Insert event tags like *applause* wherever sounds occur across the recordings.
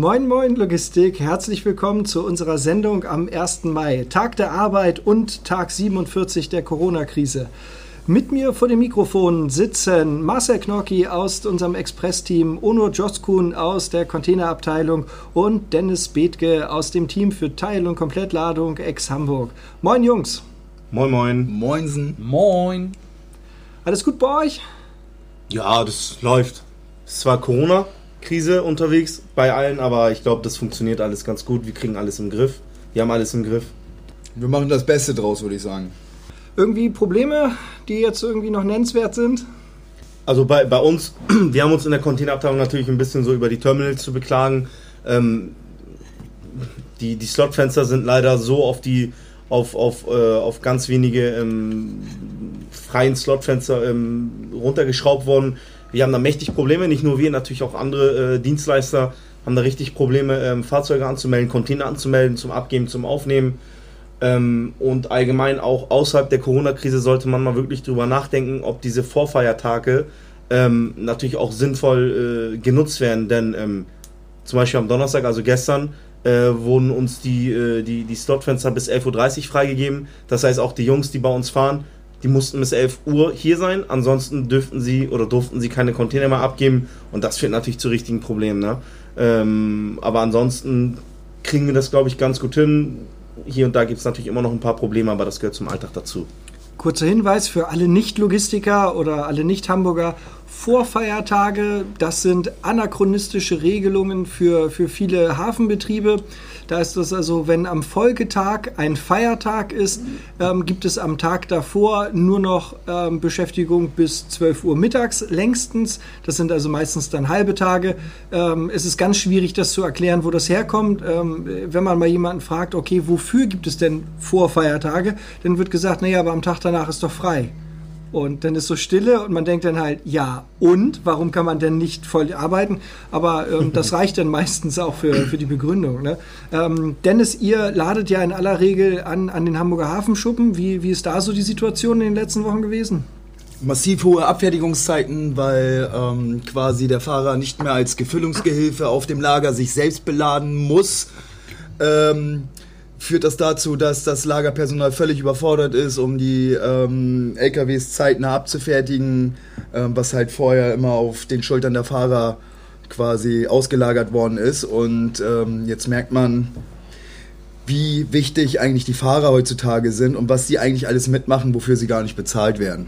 Moin Moin Logistik, herzlich willkommen zu unserer Sendung am 1. Mai, Tag der Arbeit und Tag 47 der Corona-Krise. Mit mir vor dem Mikrofon sitzen Marcel Knocki aus unserem Express-Team, Ono Joskun aus der Containerabteilung und Dennis Bethke aus dem Team für Teil- und Komplettladung ex-Hamburg. Moin Jungs. Moin Moin. Moinsen. Moin. Alles gut bei euch? Ja, das läuft. Es ist zwar Corona-Krise unterwegs bei allen, aber ich glaube, das funktioniert alles ganz gut. Wir kriegen alles im Griff. Wir haben alles im Griff. Wir machen das Beste draus, würde ich sagen. Irgendwie Probleme, die jetzt irgendwie noch nennenswert sind? Also bei, bei uns, *clears throat* wir haben uns in der Containerabteilung natürlich ein bisschen so über die Terminals zu beklagen. Ähm, die, die Slotfenster sind leider so auf die auf, auf, äh, auf ganz wenige ähm, freien Slotfenster ähm, runtergeschraubt worden. Wir haben da mächtig Probleme, nicht nur wir, natürlich auch andere äh, Dienstleister haben da richtig Probleme, ähm, Fahrzeuge anzumelden, Container anzumelden, zum Abgeben, zum Aufnehmen. Ähm, und allgemein auch außerhalb der Corona-Krise sollte man mal wirklich drüber nachdenken, ob diese Vorfeiertage ähm, natürlich auch sinnvoll äh, genutzt werden. Denn ähm, zum Beispiel am Donnerstag, also gestern, äh, wurden uns die, äh, die, die Slotfenster bis 11.30 Uhr freigegeben. Das heißt, auch die Jungs, die bei uns fahren, die mussten bis 11 Uhr hier sein. Ansonsten dürften sie oder durften sie keine Container mehr abgeben. Und das führt natürlich zu richtigen Problemen. Ne? Ähm, aber ansonsten kriegen wir das, glaube ich, ganz gut hin. Hier und da gibt es natürlich immer noch ein paar Probleme, aber das gehört zum Alltag dazu. Kurzer Hinweis für alle Nicht-Logistiker oder alle Nicht-Hamburger. Vorfeiertage, das sind anachronistische Regelungen für, für viele Hafenbetriebe. Da ist es also, wenn am Folgetag ein Feiertag ist, ähm, gibt es am Tag davor nur noch ähm, Beschäftigung bis 12 Uhr mittags längstens. Das sind also meistens dann halbe Tage. Ähm, es ist ganz schwierig, das zu erklären, wo das herkommt. Ähm, wenn man mal jemanden fragt, okay, wofür gibt es denn Vorfeiertage, dann wird gesagt, naja, aber am Tag danach ist doch frei. Und dann ist so Stille und man denkt dann halt, ja, und? Warum kann man denn nicht voll arbeiten? Aber ähm, *laughs* das reicht dann meistens auch für, für die Begründung. Ne? Ähm, Dennis, ihr ladet ja in aller Regel an, an den Hamburger Hafenschuppen. Wie, wie ist da so die Situation in den letzten Wochen gewesen? Massiv hohe Abfertigungszeiten, weil ähm, quasi der Fahrer nicht mehr als Gefüllungsgehilfe auf dem Lager sich selbst beladen muss. Ähm, führt das dazu, dass das Lagerpersonal völlig überfordert ist, um die ähm, LKWs zeitnah abzufertigen, ähm, was halt vorher immer auf den Schultern der Fahrer quasi ausgelagert worden ist. Und ähm, jetzt merkt man, wie wichtig eigentlich die Fahrer heutzutage sind und was die eigentlich alles mitmachen, wofür sie gar nicht bezahlt werden.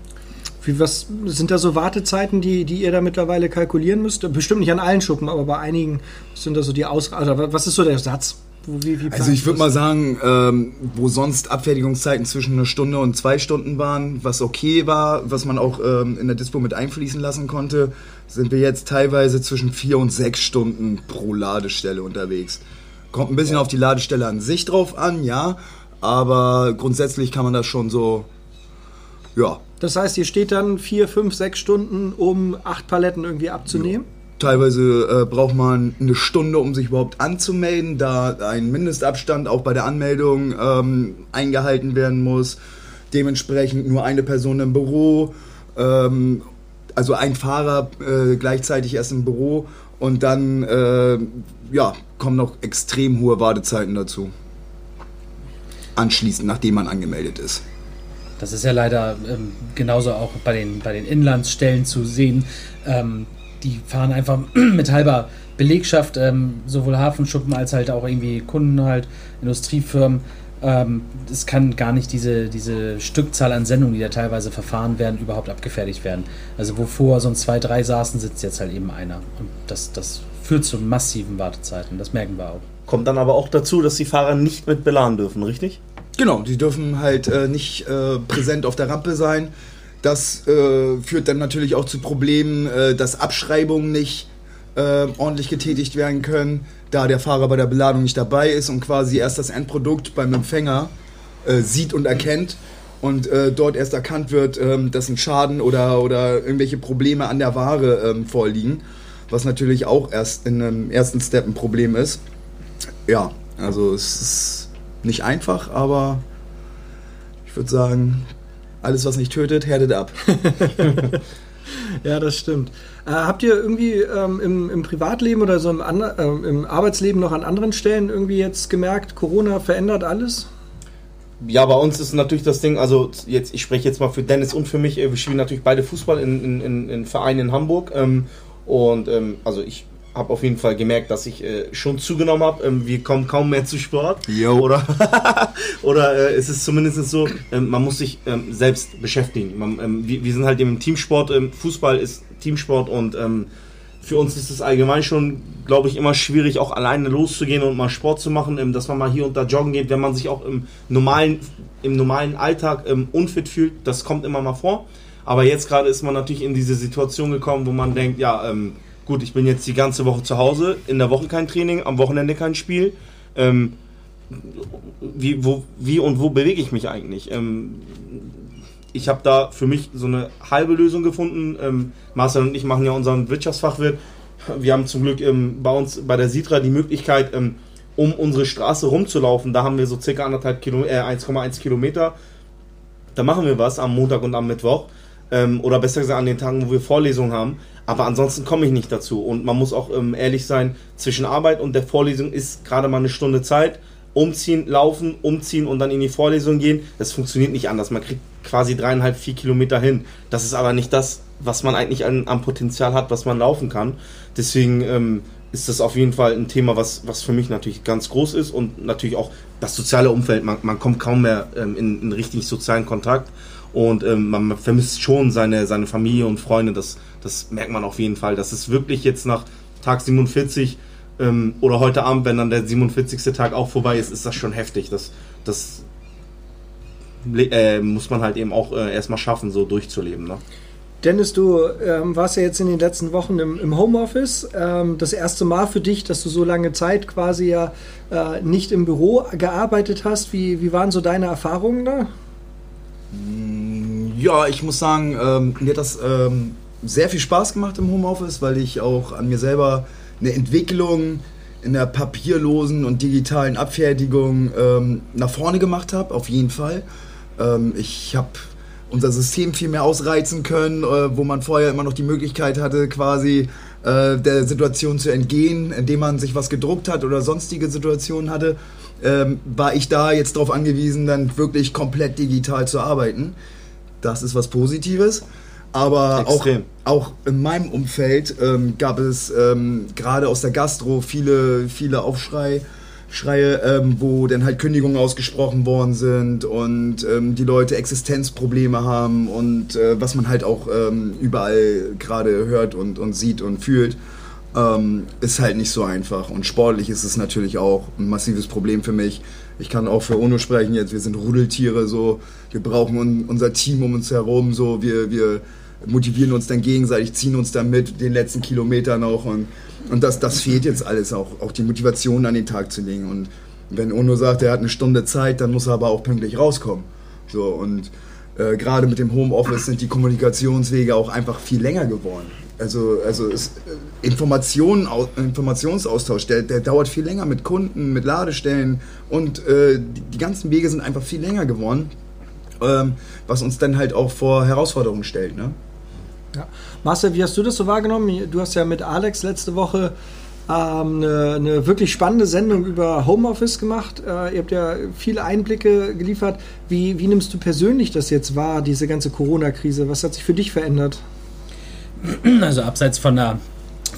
Wie, was sind da so Wartezeiten, die, die ihr da mittlerweile kalkulieren müsst? Bestimmt nicht an allen Schuppen, aber bei einigen sind da so die Aus... Also was ist so der Satz? Wie, wie also ich würde mal sagen, ähm, wo sonst Abfertigungszeiten zwischen einer Stunde und zwei Stunden waren, was okay war, was man auch ähm, in der Dispo mit einfließen lassen konnte, sind wir jetzt teilweise zwischen vier und sechs Stunden pro Ladestelle unterwegs. Kommt ein bisschen ja. auf die Ladestelle an sich drauf an, ja, aber grundsätzlich kann man das schon so, ja. Das heißt, ihr steht dann vier, fünf, sechs Stunden, um acht Paletten irgendwie abzunehmen? Ja. Teilweise äh, braucht man eine Stunde, um sich überhaupt anzumelden, da ein Mindestabstand auch bei der Anmeldung ähm, eingehalten werden muss. Dementsprechend nur eine Person im Büro, ähm, also ein Fahrer äh, gleichzeitig erst im Büro und dann äh, ja, kommen noch extrem hohe Wartezeiten dazu. Anschließend, nachdem man angemeldet ist. Das ist ja leider ähm, genauso auch bei den, bei den Inlandsstellen zu sehen. Ähm, die fahren einfach *clears throat* mit halber Belegschaft, ähm, sowohl Hafenschuppen als halt auch irgendwie Kunden halt, Industriefirmen. Ähm, es kann gar nicht diese, diese Stückzahl an Sendungen, die da teilweise verfahren werden, überhaupt abgefertigt werden. Also wo vorher sonst zwei, drei saßen, sitzt jetzt halt eben einer. Und das, das führt zu massiven Wartezeiten, das merken wir auch. Kommt dann aber auch dazu, dass die Fahrer nicht mit beladen dürfen, richtig? Genau, die dürfen halt äh, nicht äh, präsent auf der Rampe sein. Das äh, führt dann natürlich auch zu Problemen, äh, dass Abschreibungen nicht äh, ordentlich getätigt werden können, da der Fahrer bei der Beladung nicht dabei ist und quasi erst das Endprodukt beim Empfänger äh, sieht und erkennt und äh, dort erst erkannt wird, ähm, dass ein Schaden oder, oder irgendwelche Probleme an der Ware ähm, vorliegen, was natürlich auch erst in einem ersten Step ein Problem ist. Ja, also es ist nicht einfach, aber ich würde sagen, alles, was nicht tötet, härtet ab. *laughs* Ja, das stimmt. Äh, habt ihr irgendwie ähm, im, im, Privatleben oder so im, äh, im Arbeitsleben noch an anderen Stellen irgendwie jetzt gemerkt, Corona verändert alles? Ja, bei uns ist natürlich das Ding, also jetzt, ich spreche jetzt mal für Dennis und für mich, äh, wir spielen natürlich beide Fußball in, in, in Vereinen in Hamburg. Ähm, und ähm, also ich habe auf jeden Fall gemerkt, dass ich äh, schon zugenommen habe. Ähm, wir kommen kaum mehr zu Sport. Jo. Oder, *laughs* oder äh, es ist zumindest so, ähm, man muss sich ähm, selbst beschäftigen. Man, ähm, wir, wir, sind halt im Teamsport. Ähm, Fußball ist Teamsport und für uns ist es allgemein schon, glaube ich, immer schwierig, auch alleine loszugehen und mal Sport zu machen, ähm, dass man mal hier und da joggen geht, wenn man sich auch im normalen, im normalen Alltag ähm, unfit fühlt. Das kommt immer mal vor. Aber jetzt gerade ist man natürlich in diese Situation gekommen, wo man denkt, ja, ähm, gut, ich bin jetzt die ganze Woche zu Hause, in der Woche kein Training, am Wochenende kein Spiel. Ähm, wie, wo, wie und wo bewege ich mich eigentlich? Ähm, ich habe da für mich so eine halbe Lösung gefunden. Ähm, Marcel und ich machen ja unseren Wirtschaftsfachwirt. Wir haben zum Glück ähm, bei uns bei der Sidra die Möglichkeit, ähm, um unsere Straße rumzulaufen. Da haben wir so circa anderthalb Kilo, äh, 1,1 Kilometer. Da machen wir was am Montag und am Mittwoch. Ähm, oder besser gesagt an den Tagen, wo wir Vorlesungen haben. Aber ansonsten komme ich nicht dazu. Und man muss auch ähm, ehrlich sein, zwischen Arbeit und der Vorlesung ist gerade mal eine Stunde Zeit umziehen, laufen, umziehen und dann in die Vorlesung gehen. Das funktioniert nicht anders. Man kriegt quasi dreieinhalb, vier Kilometer hin. Das ist aber nicht das, was man eigentlich an, am Potenzial hat, was man laufen kann. Deswegen ähm, ist das auf jeden Fall ein Thema, was, was für mich natürlich ganz groß ist und natürlich auch das soziale Umfeld. Man, man kommt kaum mehr ähm, in, in richtig sozialen Kontakt und ähm, man vermisst schon seine, seine Familie und Freunde. Das, das merkt man auf jeden Fall. Das ist wirklich jetzt nach Tag 47 ähm, oder heute Abend, wenn dann der 47. Tag auch vorbei ist, ist das schon heftig. Das, das äh, muss man halt eben auch äh, erstmal schaffen, so durchzuleben. Ne? Dennis, du ähm, warst ja jetzt in den letzten Wochen im, im Homeoffice. Ähm, das erste Mal für dich, dass du so lange Zeit quasi ja äh, nicht im Büro gearbeitet hast. Wie, wie waren so deine Erfahrungen da? Ja, ich muss sagen, ähm, mir hat das ähm, sehr viel Spaß gemacht im Homeoffice, weil ich auch an mir selber eine Entwicklung in der papierlosen und digitalen Abfertigung ähm, nach vorne gemacht habe, auf jeden Fall. Ähm, ich habe unser System viel mehr ausreizen können, äh, wo man vorher immer noch die Möglichkeit hatte, quasi äh, der Situation zu entgehen, indem man sich was gedruckt hat oder sonstige Situationen hatte, ähm, war ich da jetzt darauf angewiesen, dann wirklich komplett digital zu arbeiten. Das ist was Positives. Aber auch, auch in meinem Umfeld ähm, gab es ähm, gerade aus der Gastro viele, viele Aufschrei. Schreie, ähm, wo dann halt Kündigungen ausgesprochen worden sind und ähm, die Leute Existenzprobleme haben und äh, was man halt auch ähm, überall gerade hört und, und sieht und fühlt, ähm, ist halt nicht so einfach. Und sportlich ist es natürlich auch ein massives Problem für mich. Ich kann auch für UNO sprechen jetzt, wir sind Rudeltiere, so, wir brauchen un unser Team um uns herum, so, wir, wir motivieren uns dann gegenseitig, ziehen uns dann mit den letzten Kilometern auch und, und das, das fehlt jetzt alles auch, auch die Motivation an den Tag zu legen und wenn Ono sagt, er hat eine Stunde Zeit, dann muss er aber auch pünktlich rauskommen. So und äh, gerade mit dem Homeoffice sind die Kommunikationswege auch einfach viel länger geworden. Also, also äh, Informationen, Informationsaustausch, der, der dauert viel länger mit Kunden, mit Ladestellen und äh, die, die ganzen Wege sind einfach viel länger geworden, ähm, was uns dann halt auch vor Herausforderungen stellt. Ne? Ja. Marcel, wie hast du das so wahrgenommen? Du hast ja mit Alex letzte Woche ähm, eine, eine, wirklich spannende Sendung über Homeoffice gemacht. Äh, ihr habt ja viele Einblicke geliefert. Wie, wie nimmst du persönlich das jetzt wahr, diese ganze Corona-Krise? Was hat sich für dich verändert? Also abseits von der,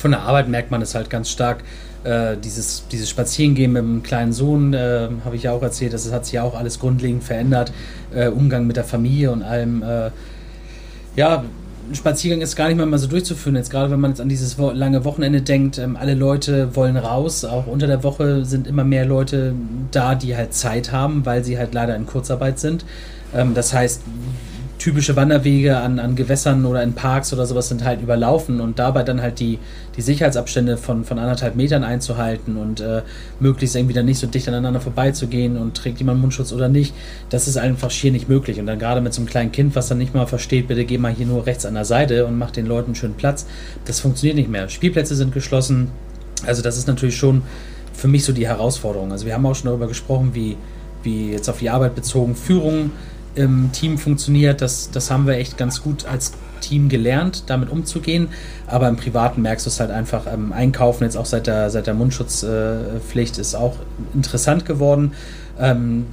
von der Arbeit merkt man es halt ganz stark. Äh, dieses, dieses Spazierengehen mit dem kleinen Sohn, äh, habe ich ja auch erzählt, das hat sich ja auch alles grundlegend verändert. Äh, Umgang mit der Familie und allem. Äh, ja, ein Spaziergang ist gar nicht mal, mal so durchzuführen. Jetzt gerade wenn man jetzt an dieses lange Wochenende denkt, ähm, alle Leute wollen raus. Auch unter der Woche sind immer mehr Leute da, die halt Zeit haben, weil sie halt leider in Kurzarbeit sind. Ähm, das heißt, typische Wanderwege an, an Gewässern oder in Parks oder sowas sind halt überlaufen und dabei dann halt die, die Sicherheitsabstände von, von anderthalb Metern einzuhalten und äh, möglichst irgendwie dann nicht so dicht aneinander vorbeizugehen und trägt jemand Mundschutz oder nicht, das ist einfach schier nicht möglich. Und dann gerade mit so einem kleinen Kind, was dann nicht mal versteht, bitte geh mal hier nur rechts an der Seite und mach den Leuten schön Platz, das funktioniert nicht mehr. Spielplätze sind geschlossen, also das ist natürlich schon für mich so die Herausforderung. Also wir haben auch schon darüber gesprochen, wie, wie jetzt auf die Arbeit bezogen Führung im Team funktioniert, das, das haben wir echt ganz gut als Team gelernt, damit umzugehen. Aber im Privaten merkst du es halt einfach. Ähm, Einkaufen jetzt auch seit der, seit der Mundschutzpflicht ist auch interessant geworden. Ähm,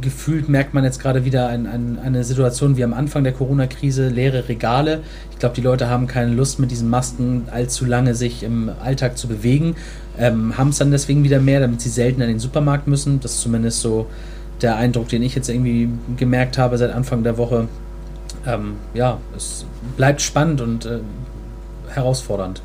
gefühlt merkt man jetzt gerade wieder ein, ein, eine Situation wie am Anfang der Corona-Krise, leere Regale. Ich glaube, die Leute haben keine Lust mit diesen Masken allzu lange sich im Alltag zu bewegen, ähm, haben es dann deswegen wieder mehr, damit sie selten in den Supermarkt müssen. Das ist zumindest so der Eindruck, den ich jetzt irgendwie gemerkt habe seit Anfang der Woche. Ähm, ja, es bleibt spannend und äh, herausfordernd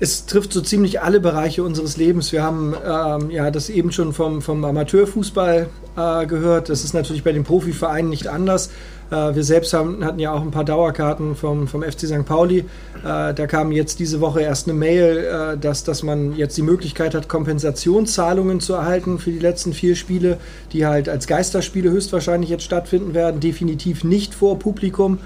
es trifft so ziemlich alle Bereiche unseres Lebens. Wir haben ähm, ja das eben schon vom, vom Amateurfußball äh, gehört. Das ist natürlich bei den Profivereinen nicht anders. Äh, wir selbst haben, hatten ja auch ein paar Dauerkarten vom, vom FC St. Pauli. Äh, da kam jetzt diese Woche erst eine Mail, äh, dass, dass man jetzt die Möglichkeit hat, Kompensationszahlungen zu erhalten für die letzten vier Spiele, die halt als Geisterspiele höchstwahrscheinlich jetzt stattfinden werden. Definitiv nicht vor Publikum.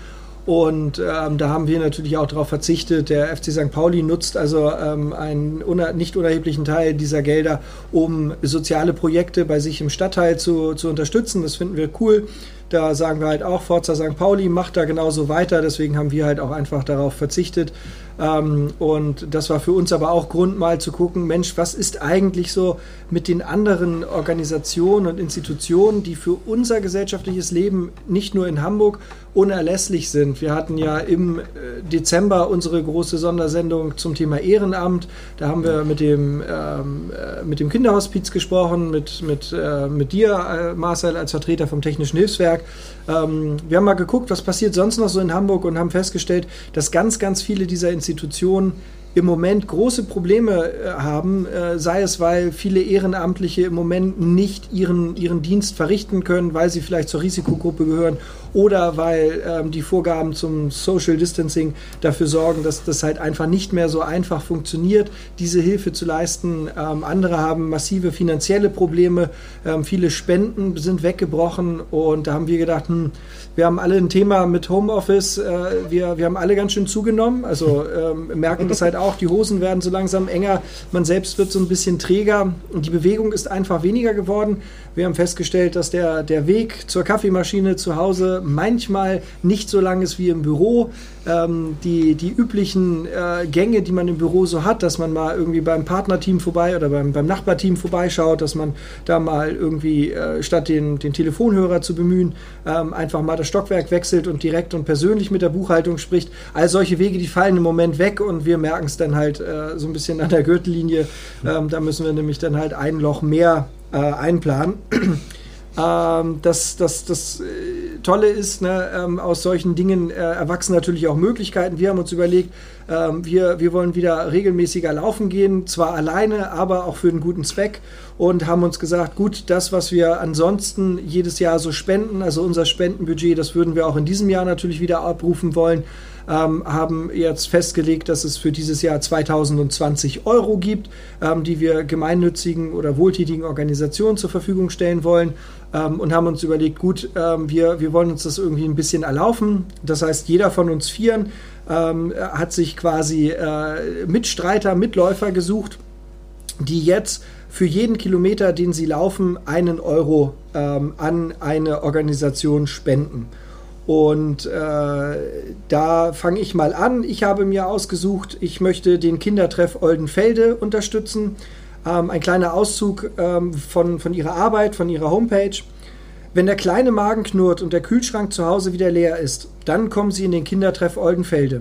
Und ähm, da haben wir natürlich auch darauf verzichtet. Der FC St. Pauli nutzt also ähm, einen uner nicht unerheblichen Teil dieser Gelder, um soziale Projekte bei sich im Stadtteil zu, zu unterstützen. Das finden wir cool. Da sagen wir halt auch, Forza St. Pauli macht da genauso weiter. Deswegen haben wir halt auch einfach darauf verzichtet. Ähm, und das war für uns aber auch Grund, mal zu gucken, Mensch, was ist eigentlich so mit den anderen Organisationen und Institutionen, die für unser gesellschaftliches Leben nicht nur in Hamburg unerlässlich sind. Wir hatten ja im äh, Dezember unsere große Sondersendung zum Thema Ehrenamt. Da haben wir mit dem, ähm, äh, mit dem Kinderhospiz gesprochen, mit, mit, äh, mit dir, äh, Marcel, als Vertreter vom Technischen Hilfswerk. Ähm, wir haben mal geguckt, was passiert sonst noch so in Hamburg und haben festgestellt, dass ganz, ganz viele dieser Institutionen im Moment große Probleme äh, haben, äh, sei es, weil viele Ehrenamtliche im Moment nicht ihren, ihren Dienst verrichten können, weil sie vielleicht zur Risikogruppe gehören oder weil ähm, die Vorgaben zum Social Distancing dafür sorgen, dass das halt einfach nicht mehr so einfach funktioniert, diese Hilfe zu leisten. Ähm, andere haben massive finanzielle Probleme, ähm, viele Spenden sind weggebrochen und da haben wir gedacht, hm, wir haben alle ein Thema mit Homeoffice. Äh, wir, wir haben alle ganz schön zugenommen. Also ähm, merken das halt auch. Die Hosen werden so langsam enger. Man selbst wird so ein bisschen träger. Und die Bewegung ist einfach weniger geworden. Wir haben festgestellt, dass der, der Weg zur Kaffeemaschine zu Hause manchmal nicht so lang ist wie im Büro. Ähm, die, die üblichen äh, Gänge, die man im Büro so hat, dass man mal irgendwie beim Partnerteam vorbei oder beim, beim Nachbarteam vorbeischaut, dass man da mal irgendwie äh, statt den, den Telefonhörer zu bemühen, ähm, einfach mal das Stockwerk wechselt und direkt und persönlich mit der Buchhaltung spricht. All solche Wege, die fallen im Moment weg und wir merken es dann halt äh, so ein bisschen an der Gürtellinie. Ähm, da müssen wir nämlich dann halt ein Loch mehr äh, einplanen. *clears throat* ähm, das, das, das äh, Tolle ist, ne, ähm, aus solchen Dingen äh, erwachsen natürlich auch Möglichkeiten. Wir haben uns überlegt, ähm, wir, wir wollen wieder regelmäßiger laufen gehen, zwar alleine, aber auch für einen guten Zweck und haben uns gesagt, gut, das, was wir ansonsten jedes Jahr so spenden, also unser Spendenbudget, das würden wir auch in diesem Jahr natürlich wieder abrufen wollen ähm, haben jetzt festgelegt, dass es für dieses Jahr 2020 Euro gibt, ähm, die wir gemeinnützigen oder wohltätigen Organisationen zur Verfügung stellen wollen ähm, und haben uns überlegt, gut, ähm, wir, wir wollen uns das irgendwie ein bisschen erlaufen. Das heißt, jeder von uns Vieren ähm, hat sich quasi äh, Mitstreiter, Mitläufer gesucht, die jetzt für jeden Kilometer, den sie laufen, einen Euro ähm, an eine Organisation spenden. Und äh, da fange ich mal an. Ich habe mir ausgesucht, ich möchte den Kindertreff Oldenfelde unterstützen. Ähm, ein kleiner Auszug ähm, von, von ihrer Arbeit, von ihrer Homepage. Wenn der kleine Magen knurrt und der Kühlschrank zu Hause wieder leer ist, dann kommen Sie in den Kindertreff Oldenfelde.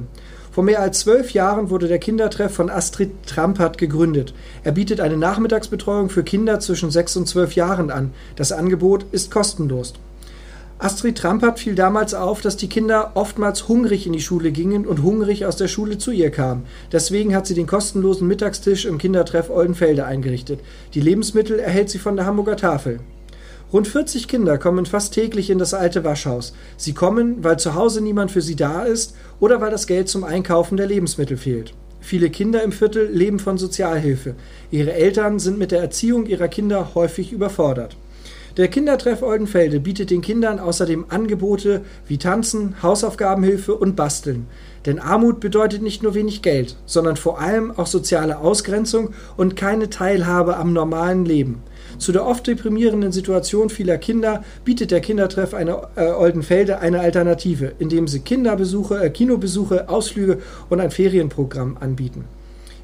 Vor mehr als zwölf Jahren wurde der Kindertreff von Astrid Trampert gegründet. Er bietet eine Nachmittagsbetreuung für Kinder zwischen sechs und zwölf Jahren an. Das Angebot ist kostenlos. Astrid Trampert fiel damals auf, dass die Kinder oftmals hungrig in die Schule gingen und hungrig aus der Schule zu ihr kamen. Deswegen hat sie den kostenlosen Mittagstisch im Kindertreff Oldenfelde eingerichtet. Die Lebensmittel erhält sie von der Hamburger Tafel. Rund 40 Kinder kommen fast täglich in das alte Waschhaus. Sie kommen, weil zu Hause niemand für sie da ist oder weil das Geld zum Einkaufen der Lebensmittel fehlt. Viele Kinder im Viertel leben von Sozialhilfe. Ihre Eltern sind mit der Erziehung ihrer Kinder häufig überfordert. Der Kindertreff Oldenfelde bietet den Kindern außerdem Angebote wie Tanzen, Hausaufgabenhilfe und Basteln. Denn Armut bedeutet nicht nur wenig Geld, sondern vor allem auch soziale Ausgrenzung und keine Teilhabe am normalen Leben. Zu der oft deprimierenden Situation vieler Kinder bietet der Kindertreff eine, äh, Oldenfelde eine Alternative, indem sie Kinderbesuche, äh, Kinobesuche, Ausflüge und ein Ferienprogramm anbieten.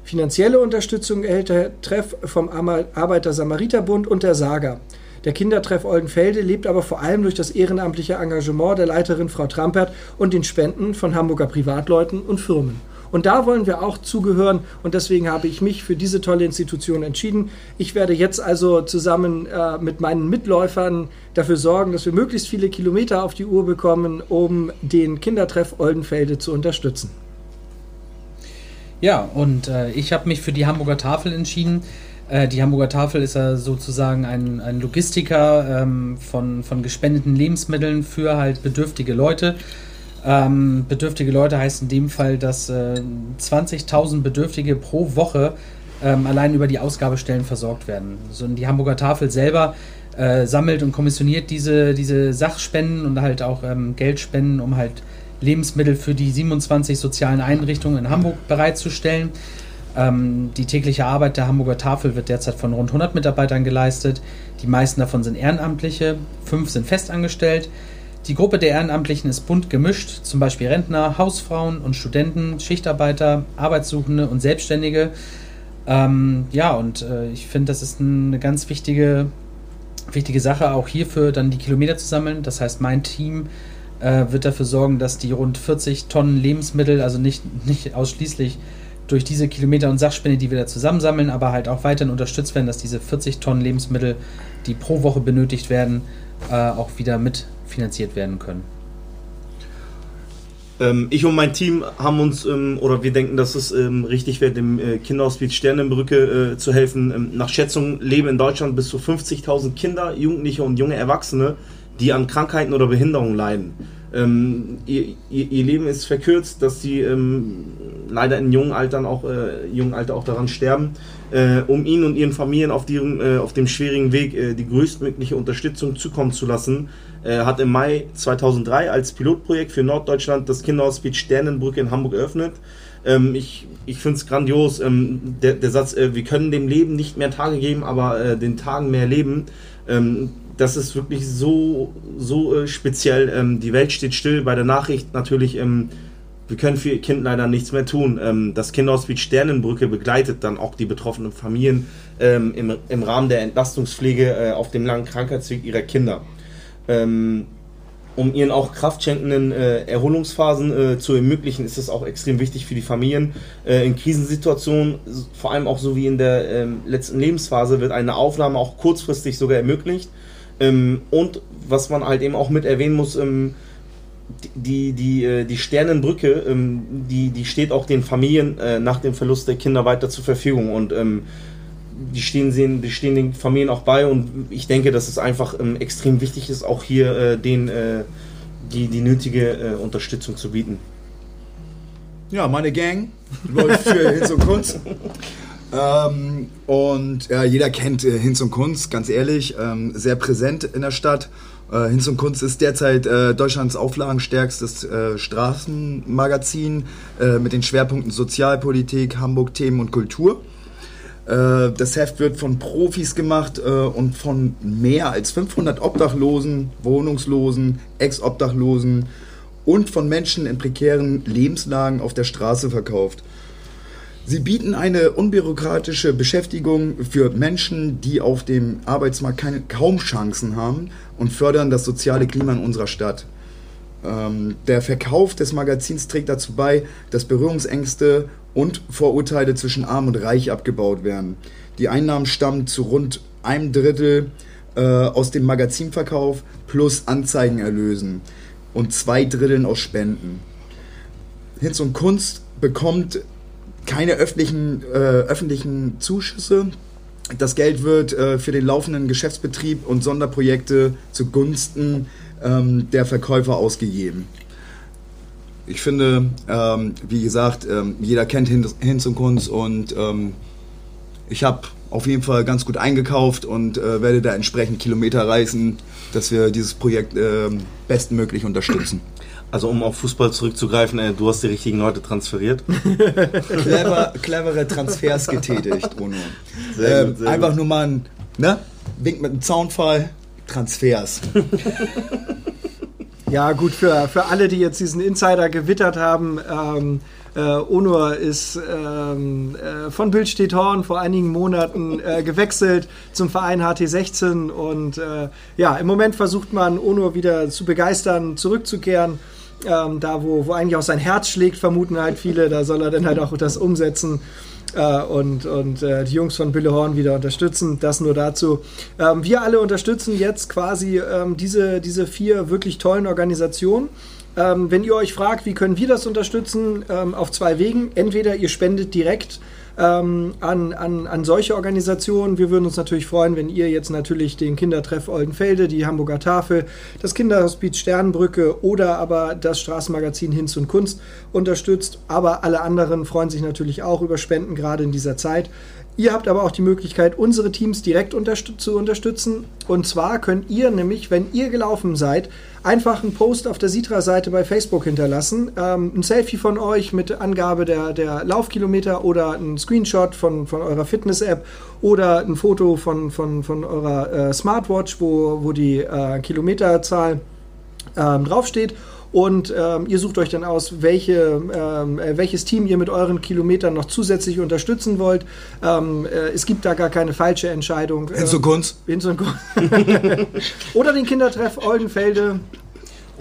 Finanzielle Unterstützung erhält der Treff vom Arbeiter-Samariter-Bund und der Saga. Der Kindertreff Oldenfelde lebt aber vor allem durch das ehrenamtliche Engagement der Leiterin Frau Trampert und den Spenden von Hamburger Privatleuten und Firmen. Und da wollen wir auch zugehören und deswegen habe ich mich für diese tolle Institution entschieden. Ich werde jetzt also zusammen äh, mit meinen Mitläufern dafür sorgen, dass wir möglichst viele Kilometer auf die Uhr bekommen, um den Kindertreff Oldenfelde zu unterstützen. Ja, und äh, ich habe mich für die Hamburger Tafel entschieden. Äh, die Hamburger Tafel ist ja sozusagen ein, ein Logistiker ähm, von, von gespendeten Lebensmitteln für halt bedürftige Leute. Ähm, bedürftige Leute heißt in dem Fall, dass äh, 20.000 Bedürftige pro Woche ähm, allein über die Ausgabestellen versorgt werden. So, die Hamburger Tafel selber äh, sammelt und kommissioniert diese, diese Sachspenden und halt auch ähm, Geldspenden, um halt Lebensmittel für die 27 sozialen Einrichtungen in Hamburg bereitzustellen. Ähm, die tägliche Arbeit der Hamburger Tafel wird derzeit von rund 100 Mitarbeitern geleistet. Die meisten davon sind Ehrenamtliche, fünf sind festangestellt. Die Gruppe der Ehrenamtlichen ist bunt gemischt, zum Beispiel Rentner, Hausfrauen und Studenten, Schichtarbeiter, Arbeitssuchende und Selbstständige. Ähm, ja, und äh, ich finde, das ist eine ganz wichtige, wichtige Sache, auch hierfür dann die Kilometer zu sammeln. Das heißt, mein Team äh, wird dafür sorgen, dass die rund 40 Tonnen Lebensmittel, also nicht, nicht ausschließlich durch diese Kilometer und Sachspende, die wir da zusammensammeln, aber halt auch weiterhin unterstützt werden, dass diese 40 Tonnen Lebensmittel, die pro Woche benötigt werden, äh, auch wieder mitfinanziert werden können. Ähm, ich und mein Team haben uns, ähm, oder wir denken, dass es ähm, richtig wäre, dem äh, Kinderhospiz Sternenbrücke äh, zu helfen. Nach Schätzung leben in Deutschland bis zu 50.000 Kinder, Jugendliche und junge Erwachsene, die an Krankheiten oder Behinderungen leiden. Ihr, Leben ist verkürzt, dass sie leider in jungen Altern auch, äh, jungen Alter auch daran sterben. Äh, um ihnen und ihren Familien auf, diesem, äh, auf dem schwierigen Weg äh, die größtmögliche Unterstützung zukommen zu lassen, äh, hat im Mai 2003 als Pilotprojekt für Norddeutschland das Kinderhospiz Sternenbrücke in Hamburg eröffnet. Ähm, ich ich finde es grandios. Ähm, der, der Satz, äh, wir können dem Leben nicht mehr Tage geben, aber den Tagen mehr Leben. Ähm, das ist wirklich so, so äh, speziell. Ähm, die Welt steht still. Bei der Nachricht natürlich, ähm, wir können für ihr Kind leider nichts mehr tun. Ähm, das Kinderhospiz Sternenbrücke begleitet dann auch die betroffenen Familien ähm, im, im Rahmen der Entlastungspflege äh, auf dem langen Krankheitsweg ihrer Kinder. Ähm, um ihren auch kraftschenkenden äh, Erholungsphasen äh, zu ermöglichen, ist es auch extrem wichtig für die Familien. Äh, in Krisensituationen, vor allem auch so wie in der ähm, letzten Lebensphase, wird eine Aufnahme auch kurzfristig sogar ermöglicht. Ähm, und was man halt eben auch mit erwähnen muss, ähm, die, die, äh, die Sternenbrücke, ähm, die, die steht auch den Familien äh, nach dem Verlust der Kinder weiter zur Verfügung und ähm, die, stehen, die stehen den Familien auch bei und ich denke, dass es einfach ähm, extrem wichtig ist, auch hier äh, den, die, die nötige Unterstützung zu bieten. Ja, meine Gang *laughs* läuft für Hinz und Kunst. Ähm, und ja, jeder kennt Hinz und Kunst, ganz ehrlich, sehr präsent in der Stadt. Äh, Hinz und Kunst ist derzeit äh, Deutschlands auflagenstärkstes äh, Straßenmagazin äh, mit den Schwerpunkten Sozialpolitik, Hamburg-Themen und Kultur. Äh, das Heft wird von Profis gemacht und von mehr als 500 Obdachlosen, Wohnungslosen, Ex-Obdachlosen und von Menschen in prekären Lebenslagen auf der Straße verkauft. Sie bieten eine unbürokratische Beschäftigung für Menschen, die auf dem Arbeitsmarkt keine, kaum Chancen haben und fördern das soziale Klima in unserer Stadt. Ähm, der Verkauf des Magazins trägt dazu bei, dass Berührungsängste und Vorurteile zwischen Arm und Reich abgebaut werden. Die Einnahmen stammen zu rund einem Drittel äh, aus dem Magazinverkauf plus Anzeigenerlösen und zwei Dritteln aus Spenden. Hinz und Kunst bekommt keine öffentlichen, äh, öffentlichen Zuschüsse. Das Geld wird äh, für den laufenden Geschäftsbetrieb und Sonderprojekte zugunsten ähm, der Verkäufer ausgegeben. Ich finde, ähm, wie gesagt, ähm, jeder kennt Hinz und Kunst und ähm, ich habe auf jeden Fall ganz gut eingekauft und äh, werde da entsprechend Kilometer reißen, dass wir dieses Projekt äh, bestmöglich unterstützen. Also um auf Fußball zurückzugreifen, äh, du hast die richtigen Leute transferiert. *laughs* Clever, clevere Transfers getätigt, Bruno. Sehr gut, ähm, sehr einfach gut. nur mal ein, ne? winkt mit einem Zaunfall, Transfers. *laughs* Ja, gut, für, für alle, die jetzt diesen Insider gewittert haben, ähm, äh, Onur ist ähm, äh, von Bildstedt Horn vor einigen Monaten äh, gewechselt zum Verein HT16 und äh, ja, im Moment versucht man Onur wieder zu begeistern, zurückzukehren. Ähm, da, wo, wo eigentlich auch sein Herz schlägt, vermuten halt viele, da soll er dann halt auch das umsetzen äh, und, und äh, die Jungs von Billehorn wieder unterstützen. Das nur dazu. Ähm, wir alle unterstützen jetzt quasi ähm, diese, diese vier wirklich tollen Organisationen. Ähm, wenn ihr euch fragt, wie können wir das unterstützen, ähm, auf zwei Wegen. Entweder ihr spendet direkt ähm, an, an, an solche Organisationen. Wir würden uns natürlich freuen, wenn ihr jetzt natürlich den Kindertreff Oldenfelde, die Hamburger Tafel, das Kinderhospiz Sternbrücke oder aber das Straßenmagazin Hinz und Kunst unterstützt. Aber alle anderen freuen sich natürlich auch über Spenden, gerade in dieser Zeit. Ihr habt aber auch die Möglichkeit, unsere Teams direkt unterstü zu unterstützen. Und zwar könnt ihr nämlich, wenn ihr gelaufen seid, einfach einen Post auf der Sitra-Seite bei Facebook hinterlassen. Ähm, ein Selfie von euch mit Angabe der, der Laufkilometer oder ein Screenshot von, von eurer Fitness-App oder ein Foto von, von, von eurer äh, Smartwatch, wo, wo die äh, Kilometerzahl ähm, draufsteht. Und ähm, ihr sucht euch dann aus, welche, ähm, äh, welches Team ihr mit euren Kilometern noch zusätzlich unterstützen wollt. Ähm, äh, es gibt da gar keine falsche Entscheidung. Hinz und Kunst. Hinz und Kunst. Oder den Kindertreff Oldenfelde.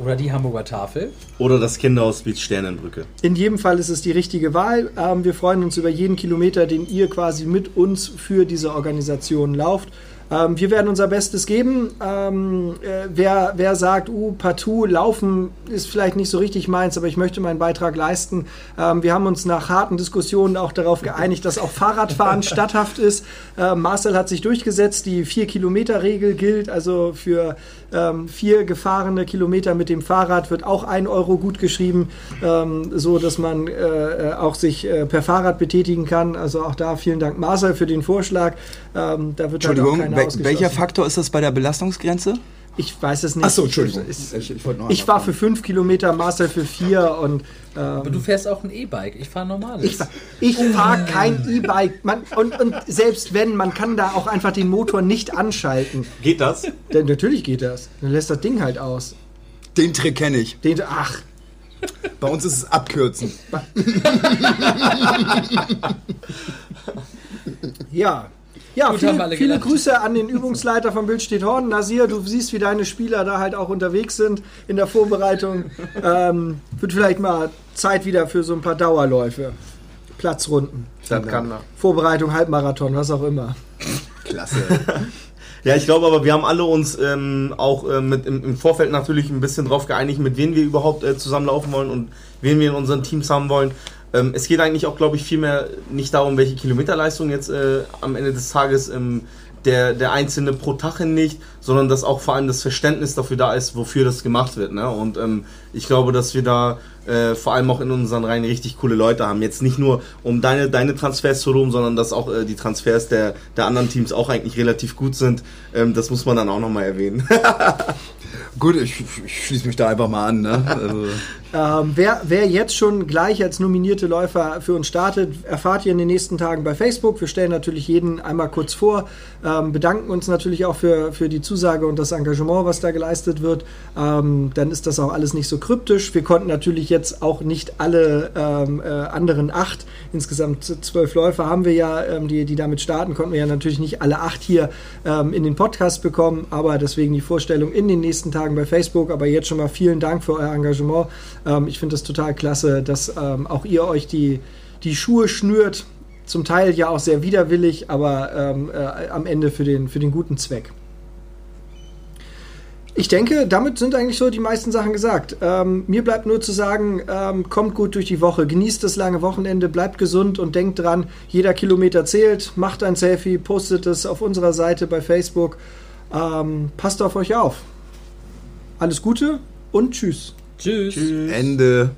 Oder die Hamburger Tafel. Oder das Kinderhospiz Sternenbrücke. In jedem Fall ist es die richtige Wahl. Ähm, wir freuen uns über jeden Kilometer, den ihr quasi mit uns für diese Organisation lauft. Ähm, wir werden unser Bestes geben. Ähm, äh, wer, wer sagt, uh, partout, laufen ist vielleicht nicht so richtig meins, aber ich möchte meinen Beitrag leisten. Ähm, wir haben uns nach harten Diskussionen auch darauf geeinigt, dass auch Fahrradfahren *laughs* statthaft ist. Äh, Marcel hat sich durchgesetzt, die 4-Kilometer-Regel gilt. Also für ähm, vier gefahrene Kilometer mit dem Fahrrad wird auch ein Euro gut geschrieben, ähm, so dass man äh, auch sich äh, per Fahrrad betätigen kann. Also auch da vielen Dank Marcel für den Vorschlag. Ähm, da wird halt auch Entschuldigung, ausgeschlossen. welcher Faktor ist das bei der Belastungsgrenze? Ich weiß es nicht. Achso, Entschuldigung. Ich, Ich, ich ich war für fünf Kilometer, Marcel für vier und Aber ähm, du fährst auch ein E-Bike. Ich fahre normales. ich, fahr- ich fahre kein E-Bike. Und, und selbst wenn, man kann da auch einfach den Motor nicht anschalten. Geht das? Denn natürlich geht das. Dann lässt das Ding halt aus. Den Trick kenne ich. Den, ach, Bei uns ist es abkürzen. *laughs* ja. Ja, Gut, viele, alle viele. Grüße an den Übungsleiter von Bildstedt Horn. Nasir, du siehst, wie deine Spieler da halt auch unterwegs sind in der Vorbereitung. *laughs* Ähm, wird vielleicht mal Zeit wieder für so ein paar Dauerläufe. Platzrunden. Das kann er. Vorbereitung, Halbmarathon, was auch immer. Klasse. *laughs* Ja, ich glaube aber, wir haben alle uns ähm, auch äh, mit im, im Vorfeld natürlich ein bisschen drauf geeinigt, mit wem wir überhaupt äh, zusammenlaufen wollen und wen wir in unseren Teams haben wollen. Ähm, es geht eigentlich auch, glaube ich, vielmehr nicht darum, welche Kilometerleistung jetzt äh, am Ende des Tages ähm, der, der Einzelne pro Tag hinlegt, sondern dass auch vor allem das Verständnis dafür da ist, wofür das gemacht wird. Ne? Und ähm, ich glaube, dass wir da äh, vor allem auch in unseren Reihen richtig coole Leute haben. Jetzt nicht nur, um deine, deine Transfers zu loben, sondern dass auch äh, die Transfers der, der anderen Teams auch eigentlich relativ gut sind. Ähm, das muss man dann auch nochmal erwähnen. *laughs* Gut, ich, ich schließe mich da einfach mal an. Ne? Also, *laughs* Ähm, wer, wer jetzt schon gleich als nominierte Läufer für uns startet, erfahrt ihr in den nächsten Tagen bei Facebook. Wir stellen natürlich jeden einmal kurz vor, ähm, bedanken uns natürlich auch für, für die Zusage und das Engagement, was da geleistet wird. Ähm, dann ist das auch alles nicht so kryptisch. Wir konnten natürlich jetzt auch nicht alle ähm, äh, anderen acht, insgesamt zwölf Läufer haben wir ja, ähm, die, die damit starten, konnten wir ja natürlich nicht alle acht hier ähm, in den Podcast bekommen, aber deswegen die Vorstellung in den nächsten Tagen bei Facebook. Aber jetzt schon mal vielen Dank für euer Engagement. Ähm, ich finde das total klasse, dass ähm, auch ihr euch die, die Schuhe schnürt. Zum Teil ja auch sehr widerwillig, aber ähm, äh, am Ende für den, für den guten Zweck. Ich denke, damit sind eigentlich so die meisten Sachen gesagt. Ähm, mir bleibt nur zu sagen, ähm, kommt gut durch die Woche, genießt das lange Wochenende, bleibt gesund und denkt dran, jeder Kilometer zählt. Macht ein Selfie, postet es auf unserer Seite bei Facebook. Ähm, passt auf euch auf. Alles Gute und tschüss. Tschüss. Ende.